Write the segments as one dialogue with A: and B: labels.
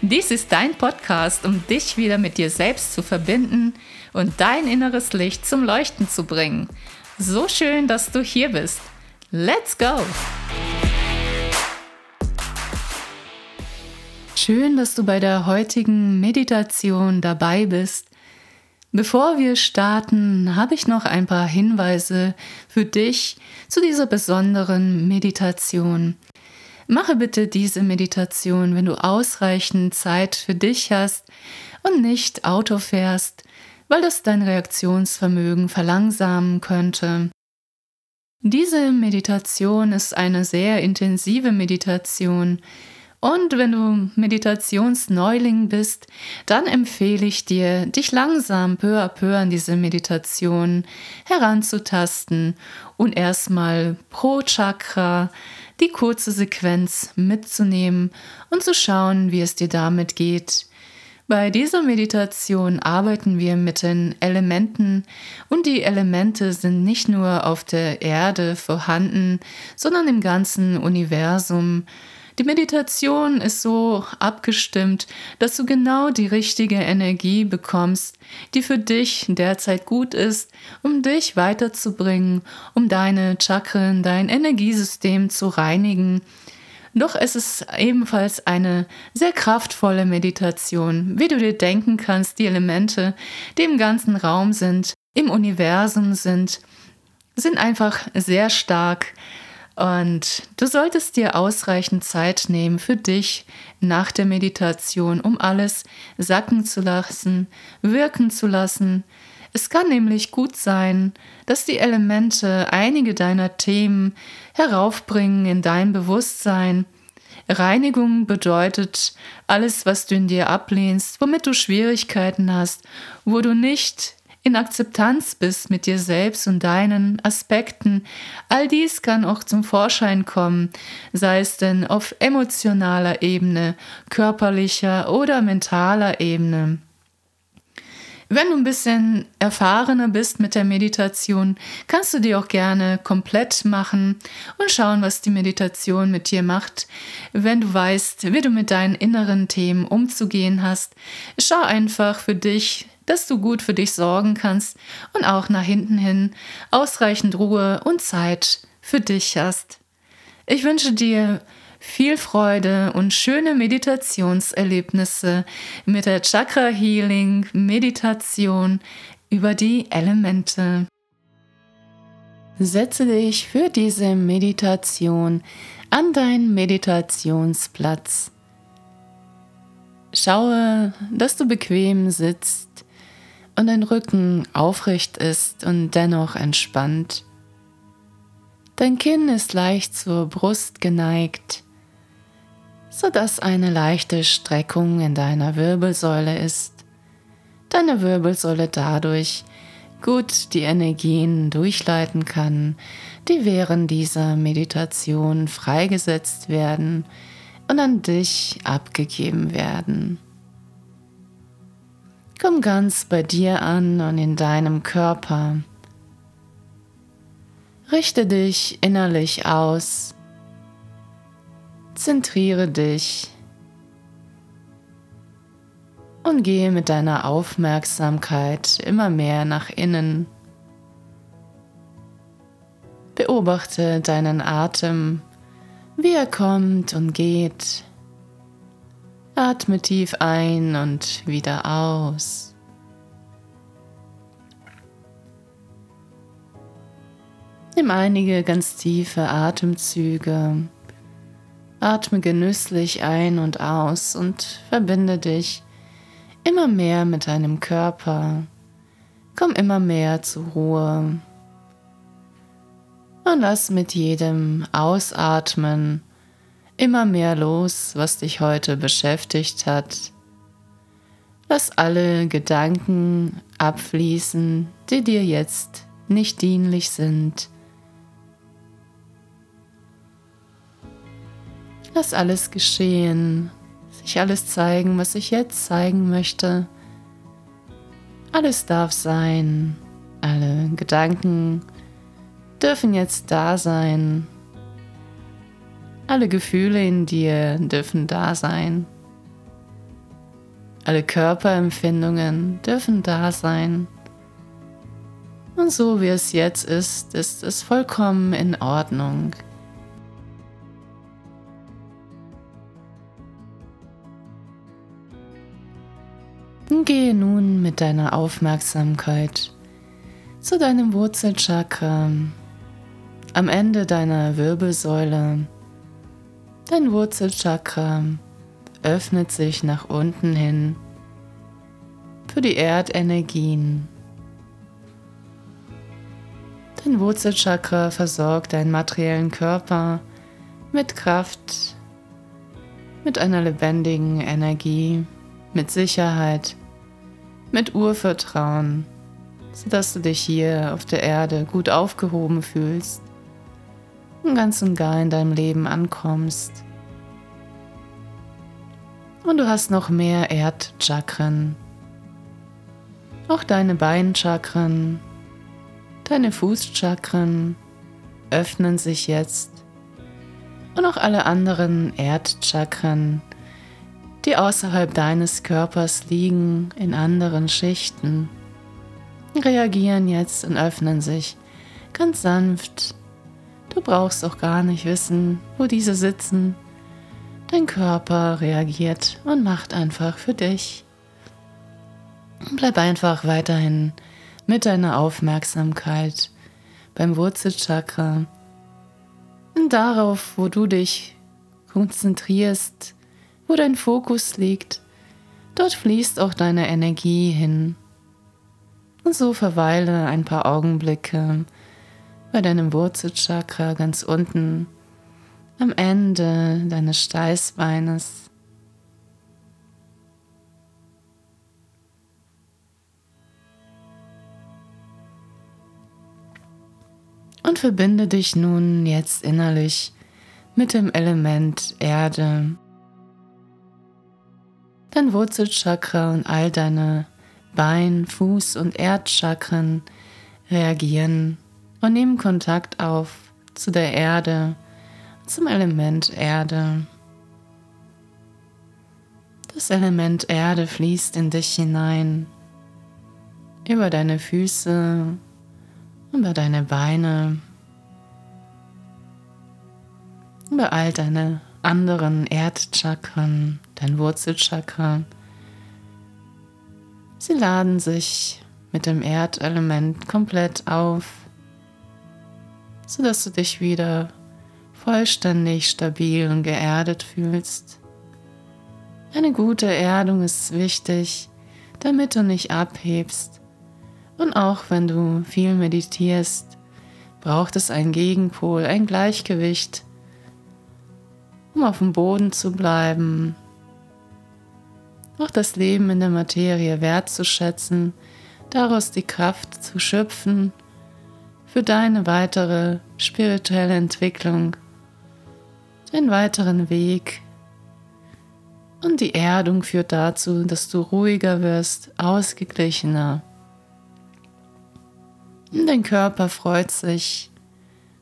A: Dies ist dein Podcast, um dich wieder mit dir selbst zu verbinden und dein inneres Licht zum Leuchten zu bringen. So schön, dass du hier bist. Let's go! Schön, dass du bei der heutigen Meditation dabei bist. Bevor wir starten, habe ich noch ein paar Hinweise für dich zu dieser besonderen Meditation. Mache bitte diese Meditation, wenn du ausreichend Zeit für dich hast und nicht Auto fährst, weil das dein Reaktionsvermögen verlangsamen könnte. Diese Meditation ist eine sehr intensive Meditation, und wenn du Meditationsneuling bist, dann empfehle ich dir, dich langsam peu à peu an diese Meditation heranzutasten und erstmal pro Chakra die kurze Sequenz mitzunehmen und zu schauen, wie es dir damit geht. Bei dieser Meditation arbeiten wir mit den Elementen und die Elemente sind nicht nur auf der Erde vorhanden, sondern im ganzen Universum. Die Meditation ist so abgestimmt, dass du genau die richtige Energie bekommst, die für dich derzeit gut ist, um dich weiterzubringen, um deine Chakren, dein Energiesystem zu reinigen. Doch es ist ebenfalls eine sehr kraftvolle Meditation, wie du dir denken kannst, die Elemente, die im ganzen Raum sind, im Universum sind, sind einfach sehr stark und du solltest dir ausreichend Zeit nehmen für dich nach der Meditation, um alles sacken zu lassen, wirken zu lassen. Es kann nämlich gut sein, dass die Elemente einige deiner Themen heraufbringen in dein Bewusstsein. Reinigung bedeutet alles, was du in dir ablehnst, womit du Schwierigkeiten hast, wo du nicht in Akzeptanz bist mit dir selbst und deinen Aspekten. All dies kann auch zum Vorschein kommen, sei es denn auf emotionaler Ebene, körperlicher oder mentaler Ebene. Wenn du ein bisschen erfahrener bist mit der Meditation, kannst du die auch gerne komplett machen und schauen, was die Meditation mit dir macht. Wenn du weißt, wie du mit deinen inneren Themen umzugehen hast, schau einfach für dich, dass du gut für dich sorgen kannst und auch nach hinten hin ausreichend Ruhe und Zeit für dich hast. Ich wünsche dir viel Freude und schöne Meditationserlebnisse mit der Chakra Healing Meditation über die Elemente. Setze dich für diese Meditation an deinen Meditationsplatz. Schaue, dass du bequem sitzt und dein Rücken aufrecht ist und dennoch entspannt. Dein Kinn ist leicht zur Brust geneigt, sodass eine leichte Streckung in deiner Wirbelsäule ist. Deine Wirbelsäule dadurch gut die Energien durchleiten kann, die während dieser Meditation freigesetzt werden und an dich abgegeben werden. Komm ganz bei dir an und in deinem Körper. Richte dich innerlich aus. Zentriere dich und gehe mit deiner Aufmerksamkeit immer mehr nach innen. Beobachte deinen Atem, wie er kommt und geht. Atme tief ein und wieder aus. Nimm einige ganz tiefe Atemzüge. Atme genüsslich ein und aus und verbinde dich immer mehr mit deinem Körper. Komm immer mehr zur Ruhe. Und lass mit jedem Ausatmen immer mehr los, was dich heute beschäftigt hat. Lass alle Gedanken abfließen, die dir jetzt nicht dienlich sind. Lass alles geschehen, sich alles zeigen, was ich jetzt zeigen möchte. Alles darf sein, alle Gedanken dürfen jetzt da sein. Alle Gefühle in dir dürfen da sein. Alle Körperempfindungen dürfen da sein. Und so wie es jetzt ist, ist es vollkommen in Ordnung. Gehe nun mit deiner Aufmerksamkeit zu deinem Wurzelchakra am Ende deiner Wirbelsäule. Dein Wurzelchakra öffnet sich nach unten hin für die Erdenergien. Dein Wurzelchakra versorgt deinen materiellen Körper mit Kraft, mit einer lebendigen Energie, mit Sicherheit, mit Urvertrauen, sodass du dich hier auf der Erde gut aufgehoben fühlst ganz und gar in deinem Leben ankommst. Und du hast noch mehr Erdchakren. Auch deine Beinchakren, deine Fußchakren öffnen sich jetzt. Und auch alle anderen Erdchakren, die außerhalb deines Körpers liegen, in anderen Schichten, reagieren jetzt und öffnen sich ganz sanft. Du brauchst auch gar nicht wissen, wo diese sitzen Dein Körper reagiert und macht einfach für dich. Bleib einfach weiterhin mit deiner Aufmerksamkeit beim Wurzelchakra und darauf, wo du dich konzentrierst, wo dein Fokus liegt, dort fließt auch deine Energie hin. Und so verweile ein paar Augenblicke bei deinem Wurzelchakra ganz unten am Ende deines Steißbeines. Und verbinde dich nun jetzt innerlich mit dem Element Erde. Dein Wurzelchakra und all deine Bein-, Fuß- und Erdchakren reagieren und nehmen Kontakt auf zu der Erde zum Element Erde. Das Element Erde fließt in dich hinein, über deine Füße, über deine Beine, über all deine anderen Erdchakren, dein Wurzelchakra. Sie laden sich mit dem Erdelement komplett auf, sodass du dich wieder vollständig stabil und geerdet fühlst. Eine gute Erdung ist wichtig, damit du nicht abhebst. Und auch wenn du viel meditierst, braucht es einen Gegenpol, ein Gleichgewicht, um auf dem Boden zu bleiben, auch das Leben in der Materie wertzuschätzen, daraus die Kraft zu schöpfen für deine weitere spirituelle Entwicklung den weiteren Weg. Und die Erdung führt dazu, dass du ruhiger wirst, ausgeglichener. Und dein Körper freut sich,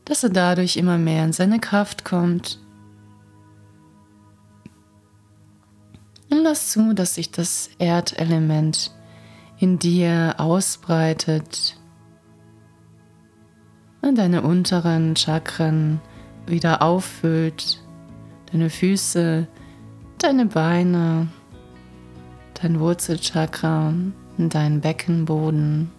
A: dass er dadurch immer mehr in seine Kraft kommt. Und lass zu, dass sich das Erdelement in dir ausbreitet deine unteren Chakren wieder auffüllt, deine Füße, deine Beine, dein Wurzelchakra dein Beckenboden.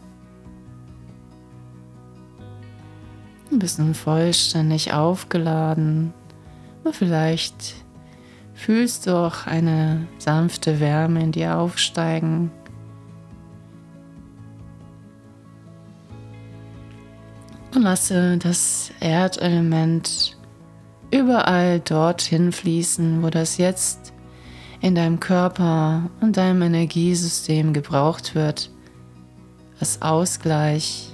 A: Du bist nun vollständig aufgeladen und vielleicht fühlst du auch eine sanfte Wärme in dir aufsteigen. Und lasse das Erdelement überall dorthin fließen, wo das jetzt in deinem Körper und deinem Energiesystem gebraucht wird, als Ausgleich.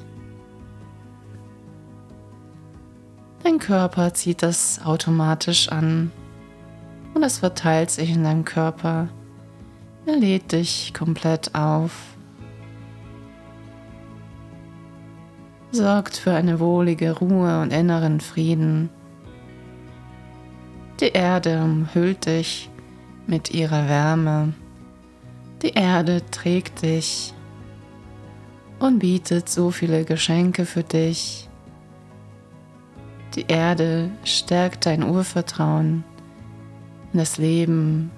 A: Dein Körper zieht das automatisch an und es verteilt sich in deinem Körper. Er lädt dich komplett auf. Sorgt für eine wohlige Ruhe und inneren Frieden. Die Erde umhüllt dich mit ihrer Wärme. Die Erde trägt dich und bietet so viele Geschenke für dich. Die Erde stärkt dein Urvertrauen in das Leben,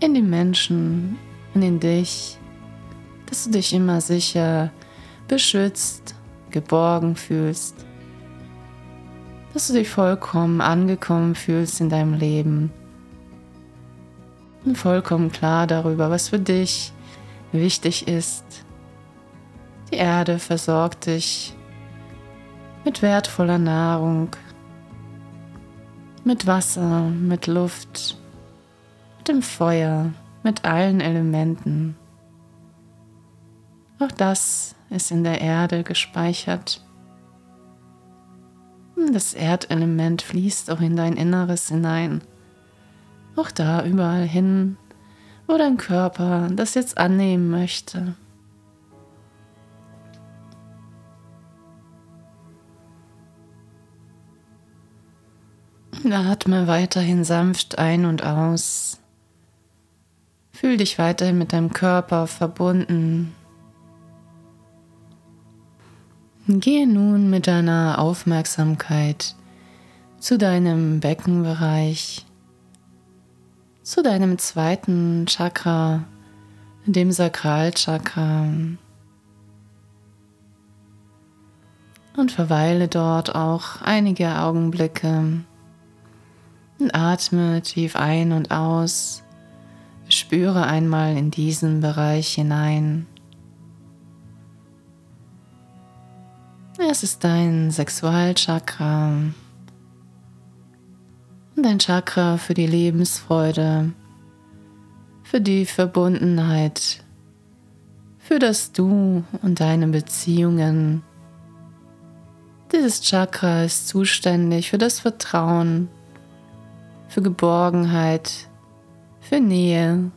A: in die Menschen und in dich, dass du dich immer sicher, beschützt, geborgen fühlst, dass du dich vollkommen angekommen fühlst in deinem Leben und vollkommen klar darüber, was für dich wichtig ist. Die Erde versorgt dich mit wertvoller Nahrung, mit Wasser, mit Luft, mit dem Feuer, mit allen Elementen. Auch das ist in der Erde gespeichert. Das Erdelement fließt auch in dein Inneres hinein. Auch da überall hin, wo dein Körper das jetzt annehmen möchte. Atme weiterhin sanft ein und aus. Fühl dich weiterhin mit deinem Körper verbunden. Gehe nun mit deiner Aufmerksamkeit zu deinem Beckenbereich, zu deinem zweiten Chakra, dem Sakralchakra. Und verweile dort auch einige Augenblicke. Und atme tief ein und aus. Spüre einmal in diesen Bereich hinein. Es ist dein Sexualchakra. Dein Chakra für die Lebensfreude, für die Verbundenheit, für das Du und deine Beziehungen. Dieses Chakra ist zuständig für das Vertrauen, für Geborgenheit, für Nähe.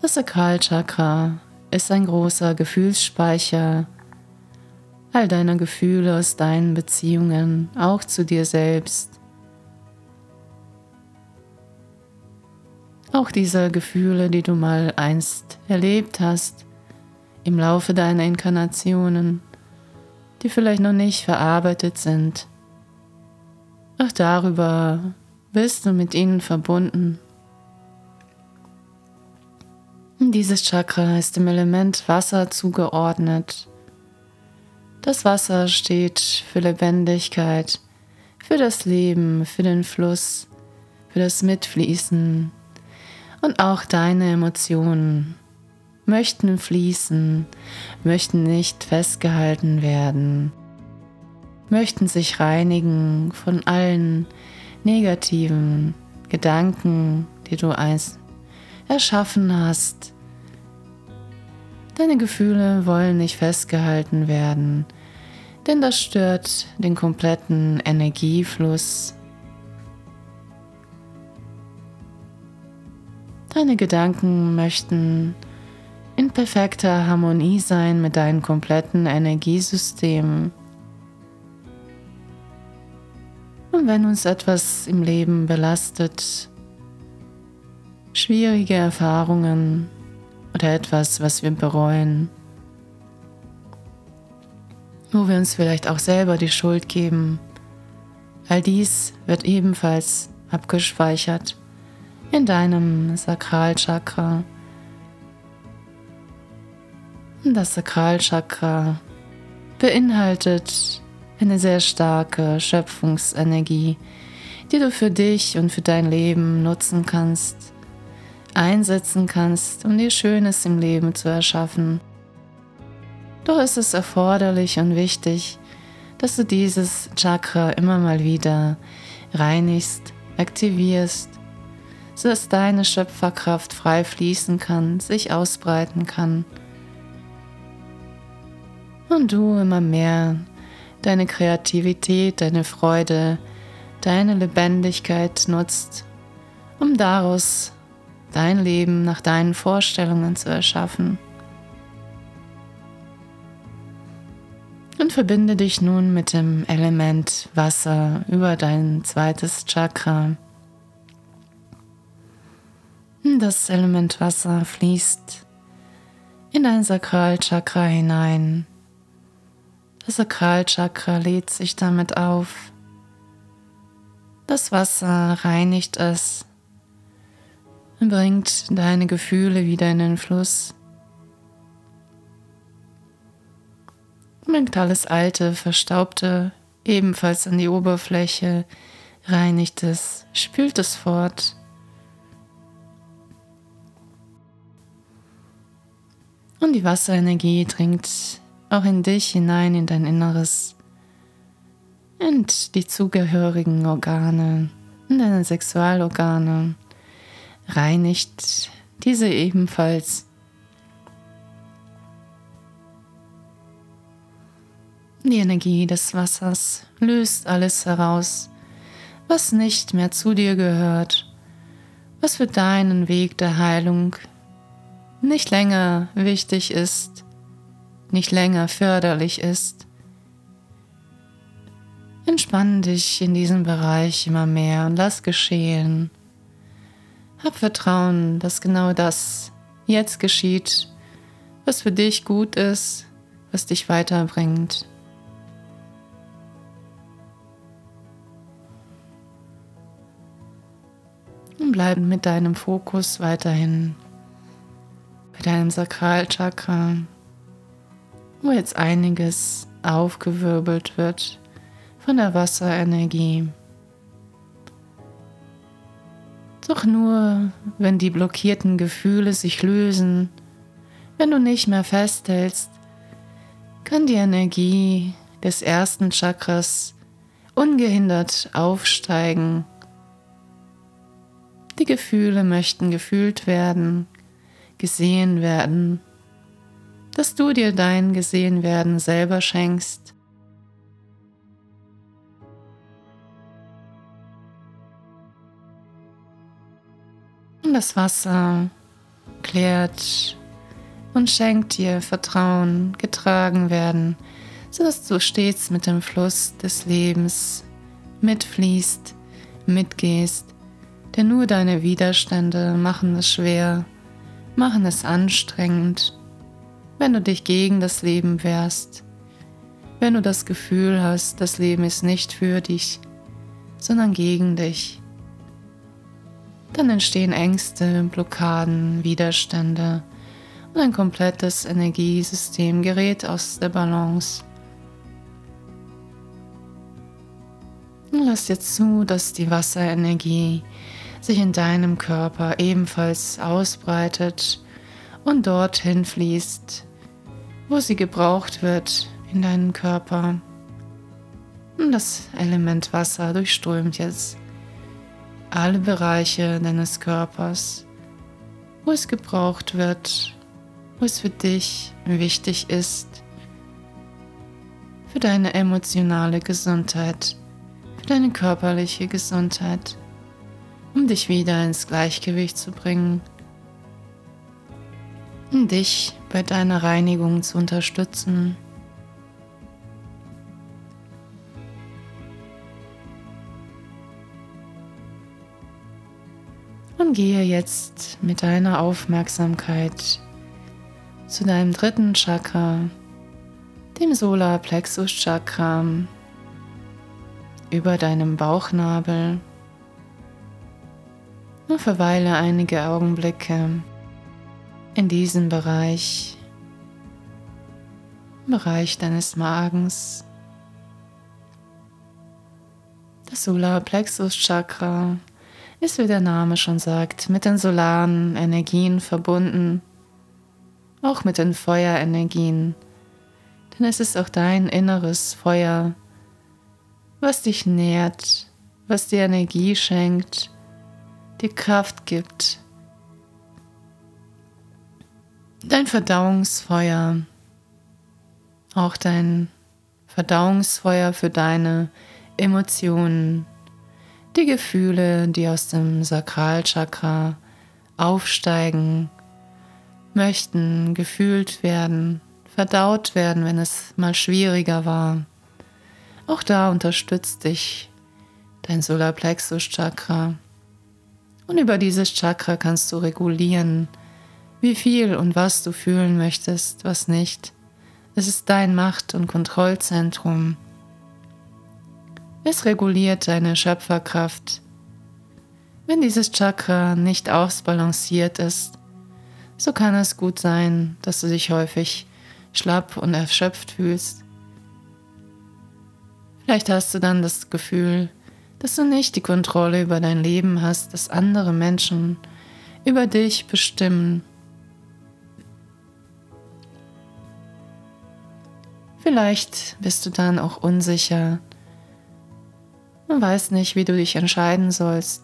A: Das Sakralchakra ist ein großer Gefühlsspeicher all deiner Gefühle aus deinen Beziehungen, auch zu dir selbst. Auch diese Gefühle, die du mal einst erlebt hast, im Laufe deiner Inkarnationen, die vielleicht noch nicht verarbeitet sind. Auch darüber bist du mit ihnen verbunden. Dieses Chakra ist dem Element Wasser zugeordnet. Das Wasser steht für Lebendigkeit, für das Leben, für den Fluss, für das Mitfließen. Und auch deine Emotionen möchten fließen, möchten nicht festgehalten werden möchten sich reinigen von allen negativen Gedanken, die du einst erschaffen hast. Deine Gefühle wollen nicht festgehalten werden, denn das stört den kompletten Energiefluss. Deine Gedanken möchten in perfekter Harmonie sein mit deinem kompletten Energiesystem. Und wenn uns etwas im Leben belastet, schwierige Erfahrungen oder etwas, was wir bereuen, wo wir uns vielleicht auch selber die Schuld geben, all dies wird ebenfalls abgespeichert in deinem Sakralchakra. Das Sakralchakra beinhaltet eine sehr starke Schöpfungsenergie, die du für dich und für dein Leben nutzen kannst, einsetzen kannst, um dir Schönes im Leben zu erschaffen. Doch ist es erforderlich und wichtig, dass du dieses Chakra immer mal wieder reinigst, aktivierst, sodass deine Schöpferkraft frei fließen kann, sich ausbreiten kann und du immer mehr deine Kreativität, deine Freude, deine Lebendigkeit nutzt, um daraus dein Leben nach deinen Vorstellungen zu erschaffen. Und verbinde dich nun mit dem Element Wasser über dein zweites Chakra. Das Element Wasser fließt in dein Sakralchakra hinein. Das Sakralchakra lädt sich damit auf. Das Wasser reinigt es bringt deine Gefühle wieder in den Fluss. bringt alles Alte, Verstaubte ebenfalls an die Oberfläche, reinigt es, spült es fort. Und die Wasserenergie dringt auch in dich hinein, in dein Inneres und die zugehörigen Organe, in deine Sexualorgane, reinigt diese ebenfalls Die Energie des Wassers löst alles heraus, was nicht mehr zu dir gehört, was für deinen Weg der Heilung nicht länger wichtig ist, nicht länger förderlich ist. Entspann dich in diesem Bereich immer mehr und lass geschehen. Hab Vertrauen, dass genau das jetzt geschieht, was für dich gut ist, was dich weiterbringt. und bleiben mit deinem Fokus weiterhin bei deinem Sakralchakra, wo jetzt einiges aufgewirbelt wird von der Wasserenergie. Doch nur, wenn die blockierten Gefühle sich lösen, wenn du nicht mehr festhältst, kann die Energie des ersten Chakras ungehindert aufsteigen die Gefühle möchten gefühlt werden, gesehen werden, dass du dir dein Gesehenwerden selber schenkst. Das Wasser klärt und schenkt dir Vertrauen, getragen werden, sodass du stets mit dem Fluss des Lebens mitfließt, mitgehst denn nur deine Widerstände machen es schwer, machen es anstrengend, wenn du dich gegen das Leben wehrst, wenn du das Gefühl hast, das Leben ist nicht für dich, sondern gegen dich. Dann entstehen Ängste, Blockaden, Widerstände und ein komplettes Energiesystem gerät aus der Balance. Lass jetzt zu, dass die Wasserenergie sich in deinem Körper ebenfalls ausbreitet und dorthin fließt, wo sie gebraucht wird in deinen Körper. Und das Element Wasser durchströmt jetzt alle Bereiche deines Körpers, wo es gebraucht wird, wo es für dich wichtig ist, für deine emotionale Gesundheit, für deine körperliche Gesundheit um dich wieder ins Gleichgewicht zu bringen, um dich bei deiner Reinigung zu unterstützen. Und gehe jetzt mit deiner Aufmerksamkeit zu deinem dritten Chakra, dem Solarplexus Chakra, über deinem Bauchnabel und verweile einige Augenblicke in diesem Bereich, im Bereich deines Magens. Das Solarplexus Chakra ist, wie der Name schon sagt, mit den solaren Energien verbunden, auch mit den Feuerenergien, denn es ist auch dein inneres Feuer, was dich nährt, was dir Energie schenkt, dir Kraft gibt. Dein Verdauungsfeuer, auch dein Verdauungsfeuer für deine Emotionen, die Gefühle, die aus dem Sakralchakra aufsteigen, möchten gefühlt werden, verdaut werden, wenn es mal schwieriger war. Auch da unterstützt dich dein Solarplexus Chakra. Und über dieses Chakra kannst du regulieren, wie viel und was du fühlen möchtest, was nicht. Es ist dein Macht- und Kontrollzentrum. Es reguliert deine Schöpferkraft. Wenn dieses Chakra nicht ausbalanciert ist, so kann es gut sein, dass du dich häufig schlapp und erschöpft fühlst. Vielleicht hast du dann das Gefühl, dass du nicht die Kontrolle über dein Leben hast, dass andere Menschen über dich bestimmen. Vielleicht bist du dann auch unsicher und weißt nicht, wie du dich entscheiden sollst.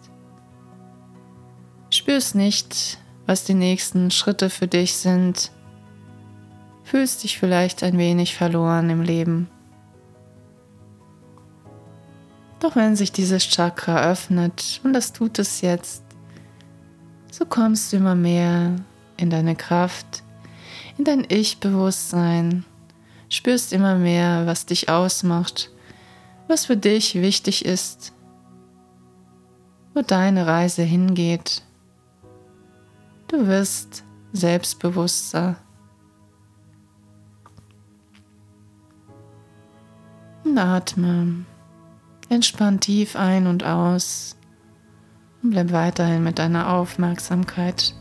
A: Spürst nicht, was die nächsten Schritte für dich sind. Fühlst dich vielleicht ein wenig verloren im Leben. Doch wenn sich dieses Chakra öffnet, und das tut es jetzt, so kommst du immer mehr in deine Kraft, in dein Ich-Bewusstsein, spürst immer mehr, was dich ausmacht, was für dich wichtig ist, wo deine Reise hingeht. Du wirst selbstbewusster. Und atme. Entspann tief ein und aus und bleib weiterhin mit deiner Aufmerksamkeit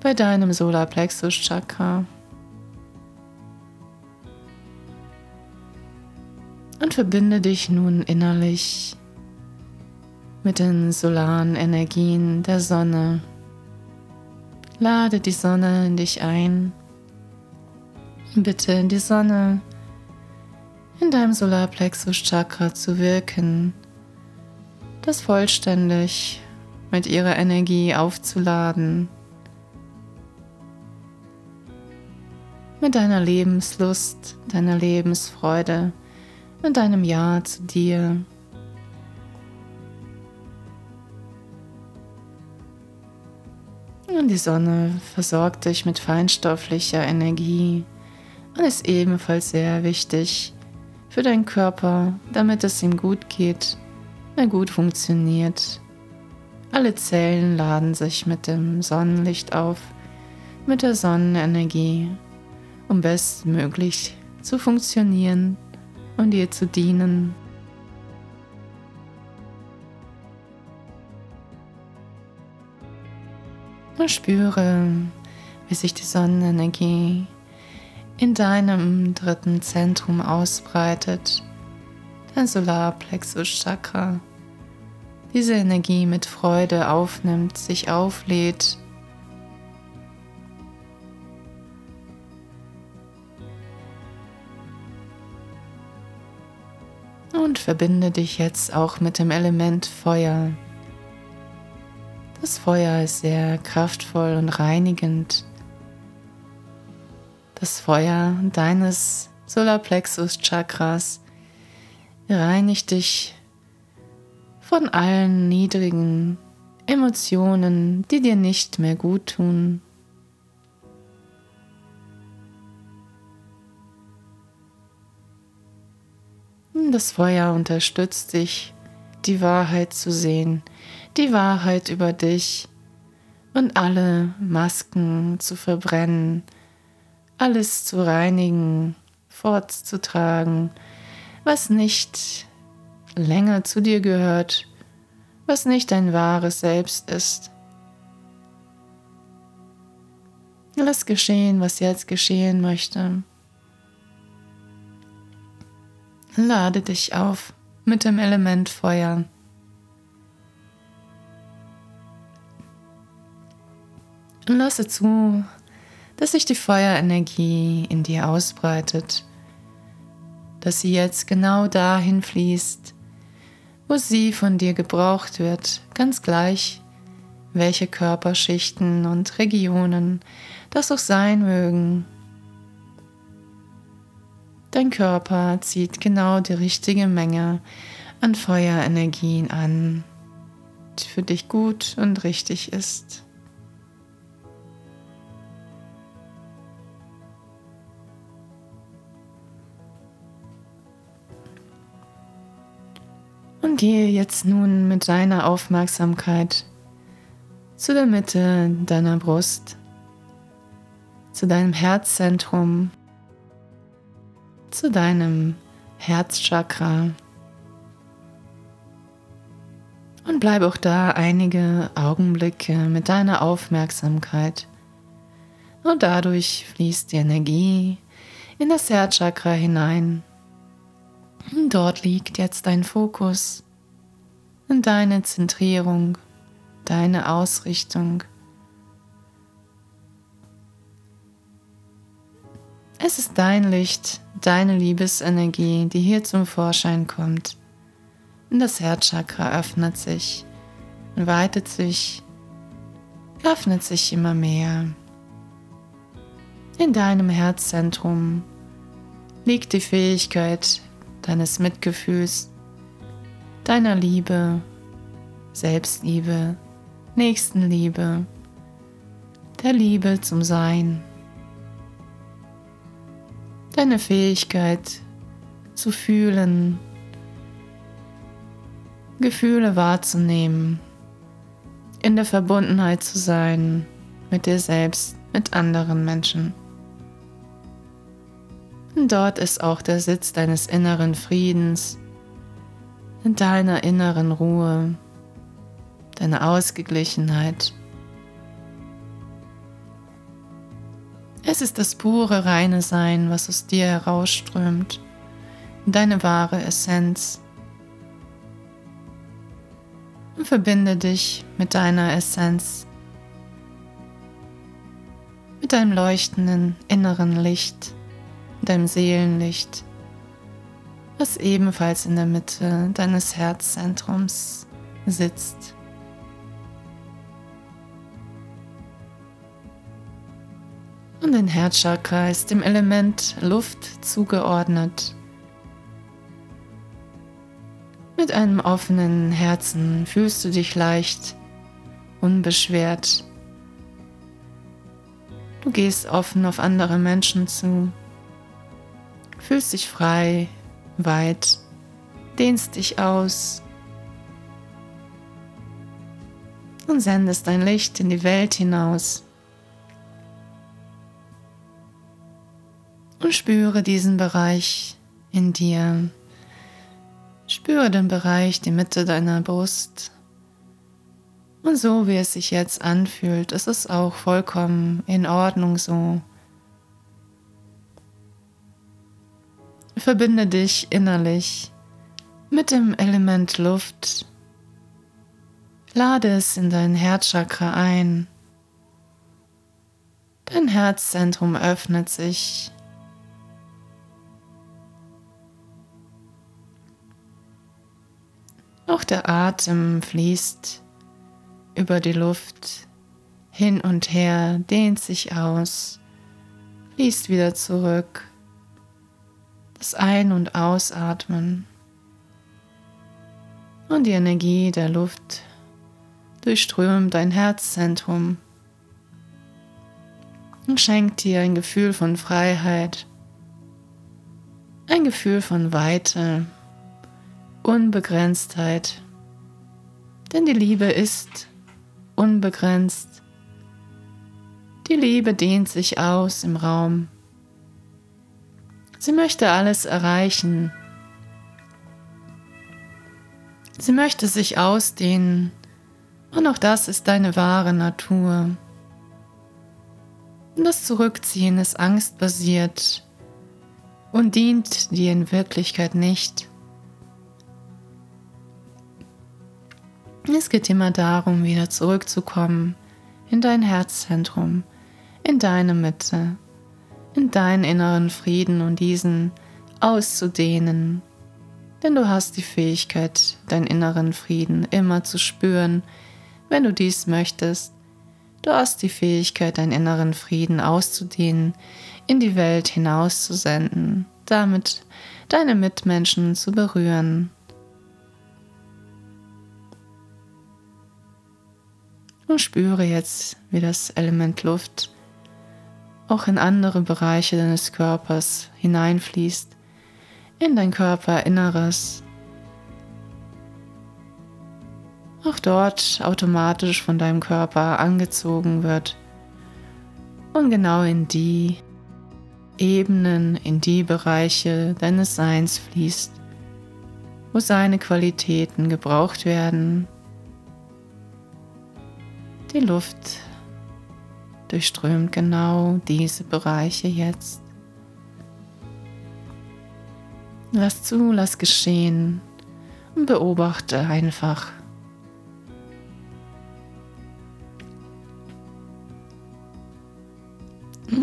A: bei deinem Solarplexus Und verbinde dich nun innerlich mit den solaren Energien der Sonne. Lade die Sonne in dich ein. Bitte die Sonne in deinem Solarplexus Chakra zu wirken, das vollständig mit ihrer Energie aufzuladen, mit deiner Lebenslust, deiner Lebensfreude und deinem Ja zu dir. Und die Sonne versorgt dich mit feinstofflicher Energie und ist ebenfalls sehr wichtig für deinen Körper, damit es ihm gut geht, er gut funktioniert. Alle Zellen laden sich mit dem Sonnenlicht auf, mit der Sonnenenergie, um bestmöglich zu funktionieren und dir zu dienen. Und spüre, wie sich die Sonnenenergie in deinem dritten Zentrum ausbreitet, dein Solarplexus Chakra, diese Energie mit Freude aufnimmt, sich auflädt. Und verbinde dich jetzt auch mit dem Element Feuer. Das Feuer ist sehr kraftvoll und reinigend das Feuer deines Solarplexus Chakras reinigt dich von allen niedrigen Emotionen, die dir nicht mehr gut tun. Das Feuer unterstützt dich, die Wahrheit zu sehen, die Wahrheit über dich und alle Masken zu verbrennen, alles zu reinigen, fortzutragen, was nicht länger zu dir gehört, was nicht dein wahres Selbst ist. Lass geschehen, was jetzt geschehen möchte. Lade dich auf mit dem Element Feuer. Und lasse zu, dass sich die Feuerenergie in dir ausbreitet, dass sie jetzt genau dahin fließt, wo sie von dir gebraucht wird, ganz gleich, welche Körperschichten und Regionen das auch sein mögen. Dein Körper zieht genau die richtige Menge an Feuerenergien an, die für dich gut und richtig ist. Und gehe jetzt nun mit deiner Aufmerksamkeit zu der Mitte deiner Brust, zu deinem Herzzentrum, zu deinem Herzchakra. Und bleib auch da einige Augenblicke mit deiner Aufmerksamkeit. Und dadurch fließt die Energie in das Herzchakra hinein Dort liegt jetzt dein Fokus und deine Zentrierung, deine Ausrichtung. Es ist dein Licht, deine Liebesenergie, die hier zum Vorschein kommt. Und das Herzchakra öffnet sich, weitet sich, öffnet sich immer mehr. In deinem Herzzentrum liegt die Fähigkeit, deines Mitgefühls, deiner Liebe, Selbstliebe, Nächstenliebe, der Liebe zum Sein, deine Fähigkeit zu fühlen, Gefühle wahrzunehmen, in der Verbundenheit zu sein mit dir selbst, mit anderen Menschen. Dort ist auch der Sitz deines inneren Friedens, in deiner inneren Ruhe, deiner Ausgeglichenheit. Es ist das pure, reine Sein, was aus dir herausströmt, deine wahre Essenz. Und verbinde dich mit deiner Essenz, mit deinem leuchtenden inneren Licht deinem Seelenlicht, was ebenfalls in der Mitte deines Herzzentrums sitzt. Und dein Herzchakra ist dem Element Luft zugeordnet. Mit einem offenen Herzen fühlst du dich leicht, unbeschwert. Du gehst offen auf andere Menschen zu fühlst dich frei, weit, dehnst dich aus und sendest dein Licht in die Welt hinaus. Und spüre diesen Bereich in dir. Spüre den Bereich, die Mitte deiner Brust. Und so wie es sich jetzt anfühlt, ist es auch vollkommen in Ordnung so. Verbinde dich innerlich mit dem Element Luft. Lade es in dein Herzchakra ein. Dein Herzzentrum öffnet sich. Auch der Atem fließt über die Luft. Hin und her, dehnt sich aus, fließt wieder zurück. Das Ein- und Ausatmen und die Energie der Luft durchströmt dein Herzzentrum und schenkt dir ein Gefühl von Freiheit, ein Gefühl von Weite, Unbegrenztheit. Denn die Liebe ist unbegrenzt. Die Liebe dehnt sich aus im Raum. Sie möchte alles erreichen. Sie möchte sich ausdehnen. Und auch das ist deine wahre Natur. Und das Zurückziehen ist angstbasiert und dient dir in Wirklichkeit nicht. Es geht immer darum, wieder zurückzukommen in dein Herzzentrum, in deine Mitte in deinen inneren Frieden und diesen auszudehnen, Denn du hast die Fähigkeit, deinen inneren Frieden immer zu spüren, wenn du dies möchtest. Du hast die Fähigkeit, deinen inneren Frieden auszudehnen, in die Welt hinauszusenden, damit deine Mitmenschen zu berühren. Und spüre jetzt, wie das Element Luft auch in andere Bereiche deines Körpers hineinfließt, in dein Körperinneres. Auch dort automatisch von deinem Körper angezogen wird und genau in die Ebenen, in die Bereiche deines Seins fließt, wo seine Qualitäten gebraucht werden. Die Luft durchströmt genau diese Bereiche jetzt. Lass zu, lass geschehen und beobachte einfach.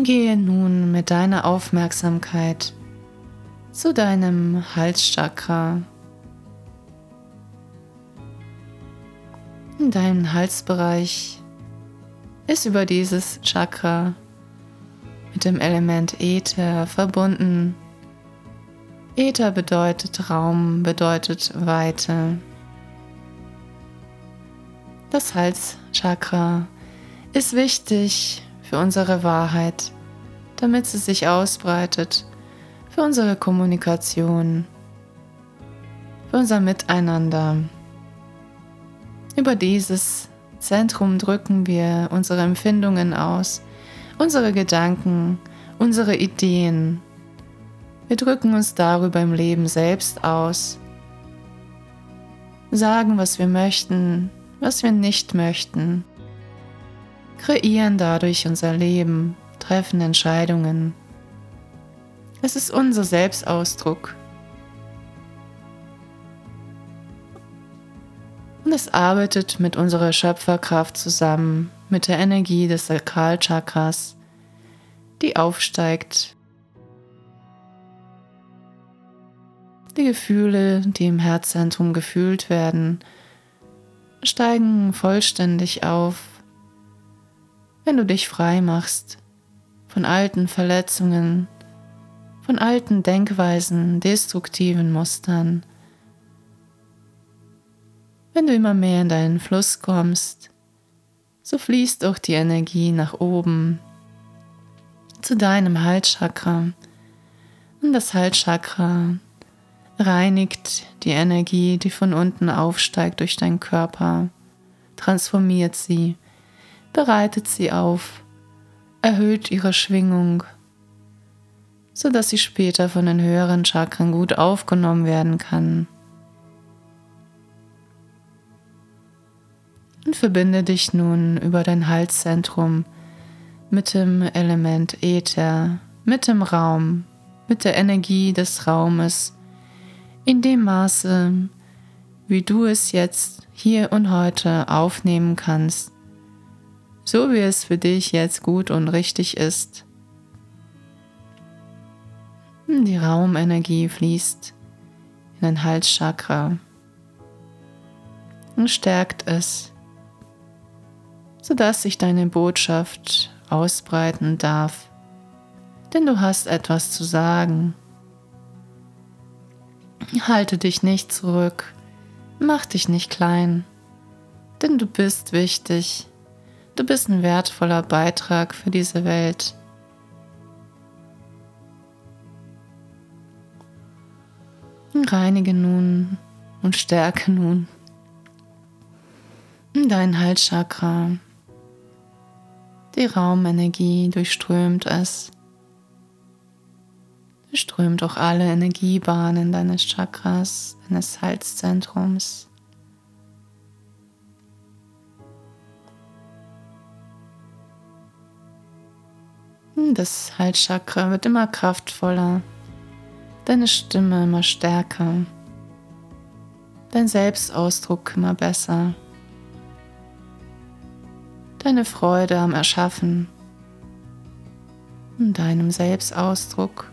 A: Gehe nun mit deiner Aufmerksamkeit zu deinem Halschakra. Dein Halsbereich ist über dieses Chakra mit dem Element Äther verbunden. Äther bedeutet Raum, bedeutet Weite. Das Halschakra ist wichtig für unsere Wahrheit, damit sie sich ausbreitet, für unsere Kommunikation, für unser Miteinander. Über dieses Zentrum drücken wir unsere Empfindungen aus, unsere Gedanken, unsere Ideen. Wir drücken uns darüber im Leben selbst aus, sagen, was wir möchten, was wir nicht möchten, kreieren dadurch unser Leben, treffen Entscheidungen. Es ist unser Selbstausdruck. Und es arbeitet mit unserer Schöpferkraft zusammen, mit der Energie des Sakralchakras, die aufsteigt. Die Gefühle, die im Herzzentrum gefühlt werden, steigen vollständig auf, wenn du dich frei machst von alten Verletzungen, von alten Denkweisen, destruktiven Mustern wenn du immer mehr in deinen Fluss kommst, so fließt auch die Energie nach oben zu deinem Halschakra. Und das Halschakra reinigt die Energie, die von unten aufsteigt durch deinen Körper, transformiert sie, bereitet sie auf, erhöht ihre Schwingung, sodass sie später von den höheren Chakren gut aufgenommen werden kann. Und verbinde dich nun über dein Halszentrum mit dem Element Äther, mit dem Raum, mit der Energie des Raumes, in dem Maße, wie du es jetzt hier und heute aufnehmen kannst, so wie es für dich jetzt gut und richtig ist. Die Raumenergie fließt in dein Halschakra und stärkt es sodass sich deine Botschaft ausbreiten darf, denn du hast etwas zu sagen. Halte dich nicht zurück, mach dich nicht klein, denn du bist wichtig, du bist ein wertvoller Beitrag für diese Welt. Reinige nun und stärke nun dein Halschakra. Die Raumenergie durchströmt es. Durchströmt auch alle Energiebahnen deines Chakras, deines Halszentrums. Das Halschakra wird immer kraftvoller, deine Stimme immer stärker, dein Selbstausdruck immer besser deine Freude am Erschaffen und deinem Selbstausdruck.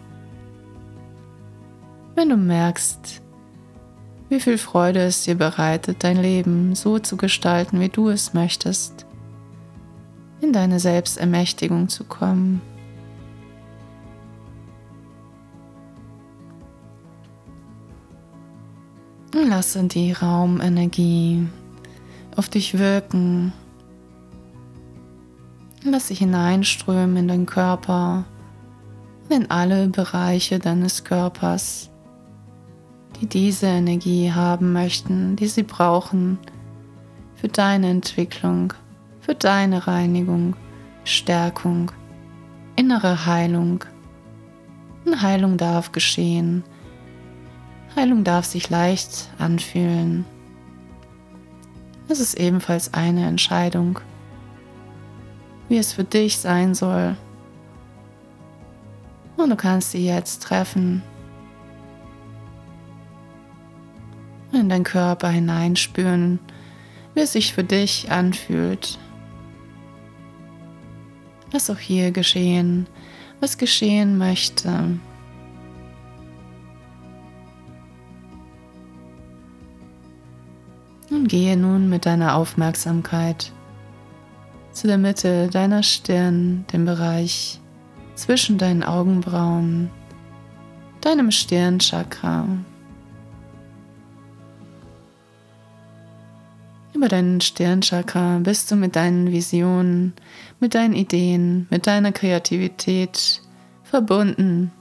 A: Wenn du merkst, wie viel Freude es dir bereitet, dein Leben so zu gestalten, wie du es möchtest, in deine Selbstermächtigung zu kommen. Lasse die Raumenergie auf dich wirken. Lass sie hineinströmen in deinen Körper, in alle Bereiche deines Körpers, die diese Energie haben möchten, die sie brauchen für deine Entwicklung, für deine Reinigung, Stärkung, innere Heilung. Und Heilung darf geschehen Heilung darf sich leicht anfühlen. Es ist ebenfalls eine Entscheidung, wie es für dich sein soll. Und du kannst sie jetzt treffen. In deinen Körper hineinspüren, wie es sich für dich anfühlt. Was auch hier geschehen, was geschehen möchte. Und gehe nun mit deiner Aufmerksamkeit zu der Mitte deiner Stirn, dem Bereich zwischen deinen Augenbrauen, deinem Stirnchakra. Über deinen Stirnchakra bist du mit deinen Visionen, mit deinen Ideen, mit deiner Kreativität verbunden.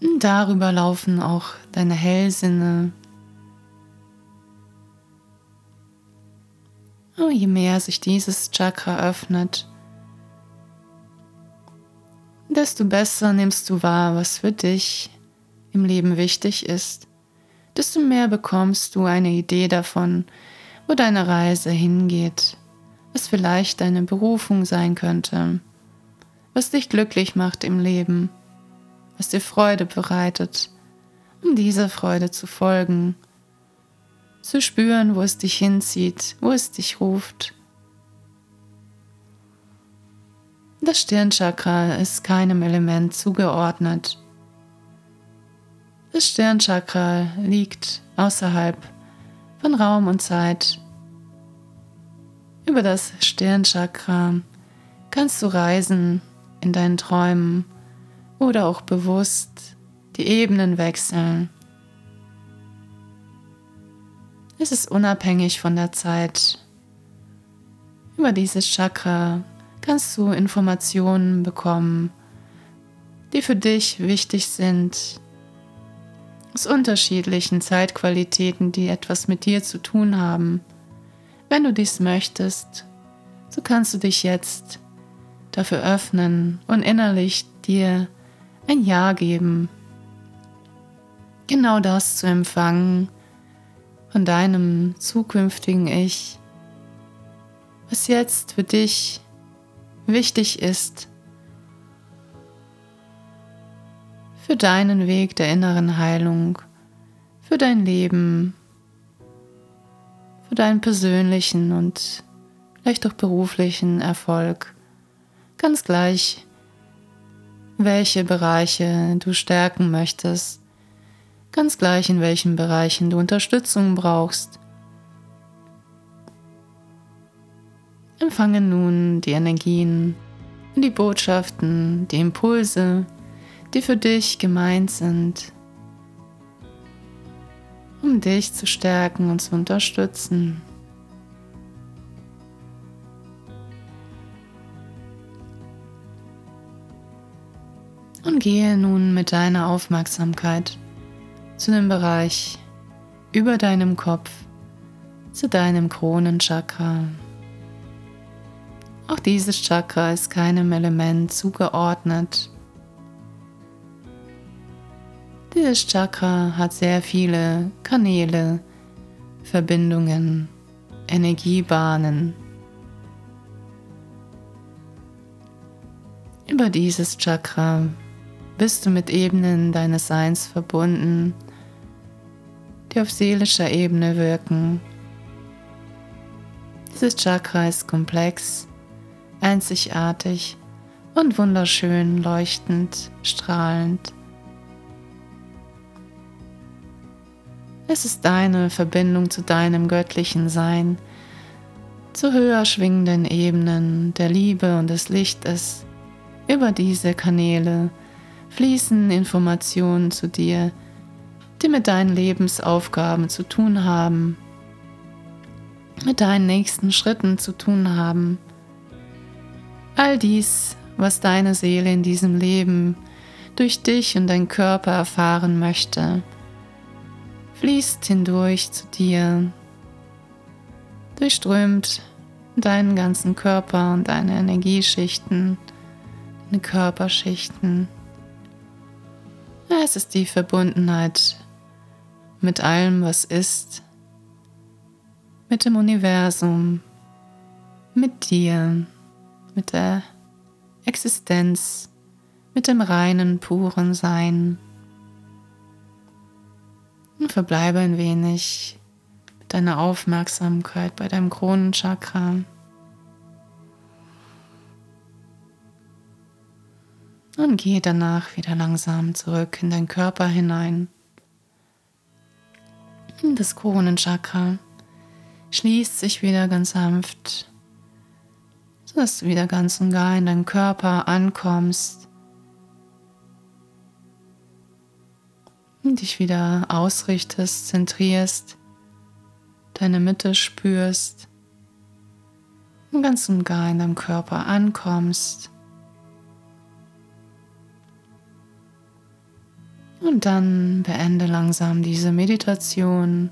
A: Und darüber laufen auch deine Hellsinne, Oh, je mehr sich dieses Chakra öffnet, desto besser nimmst du wahr, was für dich im Leben wichtig ist, desto mehr bekommst du eine Idee davon, wo deine Reise hingeht, was vielleicht deine Berufung sein könnte, was dich glücklich macht im Leben, was dir Freude bereitet, um dieser Freude zu folgen zu spüren, wo es dich hinzieht, wo es dich ruft. Das Stirnchakra ist keinem Element zugeordnet. Das Stirnchakra liegt außerhalb von Raum und Zeit. Über das Stirnchakra kannst du reisen in deinen Träumen oder auch bewusst die Ebenen wechseln. Es ist unabhängig von der Zeit. Über dieses Chakra kannst du Informationen bekommen, die für dich wichtig sind, aus unterschiedlichen Zeitqualitäten, die etwas mit dir zu tun haben. Wenn du dies möchtest, so kannst du dich jetzt dafür öffnen und innerlich dir ein Ja geben. Genau das zu empfangen, von deinem zukünftigen Ich, was jetzt für dich wichtig ist, für deinen Weg der inneren Heilung, für dein Leben, für deinen persönlichen und vielleicht auch beruflichen Erfolg. Ganz gleich, welche Bereiche du stärken möchtest ganz gleich in welchen Bereichen du Unterstützung brauchst. Empfange nun die Energien, die Botschaften, die Impulse, die für dich gemeint sind, um dich zu stärken und zu unterstützen. Und gehe nun mit deiner Aufmerksamkeit zu dem Bereich über deinem Kopf, zu deinem Kronenchakra. Auch dieses Chakra ist keinem Element zugeordnet. Dieses Chakra hat sehr viele Kanäle, Verbindungen, Energiebahnen. Über dieses Chakra bist du mit Ebenen deines Seins verbunden, die auf seelischer Ebene wirken. Dieses Chakra ist komplex, einzigartig und wunderschön leuchtend, strahlend. Es ist deine Verbindung zu deinem göttlichen Sein, zu höher schwingenden Ebenen der Liebe und des Lichtes. Über diese Kanäle fließen Informationen zu dir, die mit deinen Lebensaufgaben zu tun haben, mit deinen nächsten Schritten zu tun haben. All dies, was deine Seele in diesem Leben durch dich und dein Körper erfahren möchte, fließt hindurch zu dir, durchströmt deinen ganzen Körper und deine Energieschichten, deine Körperschichten. Es ist die Verbundenheit mit allem, was ist, mit dem Universum, mit dir, mit der Existenz, mit dem reinen, puren Sein. Und verbleibe ein wenig mit deiner Aufmerksamkeit bei deinem Kronenchakra. Und gehe danach wieder langsam zurück in deinen Körper hinein. Das Kronenchakra schließt sich wieder ganz sanft, sodass du wieder ganz und gar in deinen Körper ankommst. Dich wieder ausrichtest, zentrierst, deine Mitte spürst. Und ganz und gar in deinem Körper ankommst. Und dann beende langsam diese Meditation.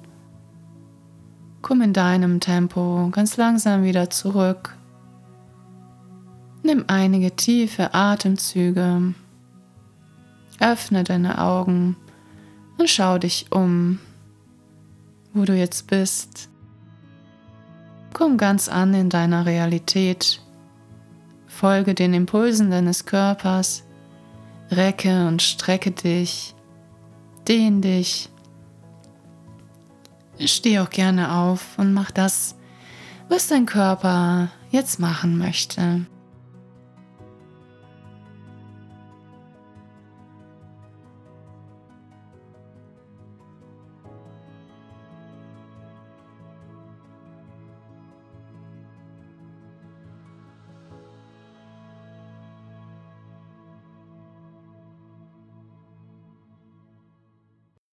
A: Komm in deinem Tempo ganz langsam wieder zurück. Nimm einige tiefe Atemzüge. Öffne deine Augen und schau dich um, wo du jetzt bist. Komm ganz an in deiner Realität. Folge den Impulsen deines Körpers. Recke und strecke dich. Dehn dich. Steh auch gerne auf und mach das, was dein Körper jetzt machen möchte.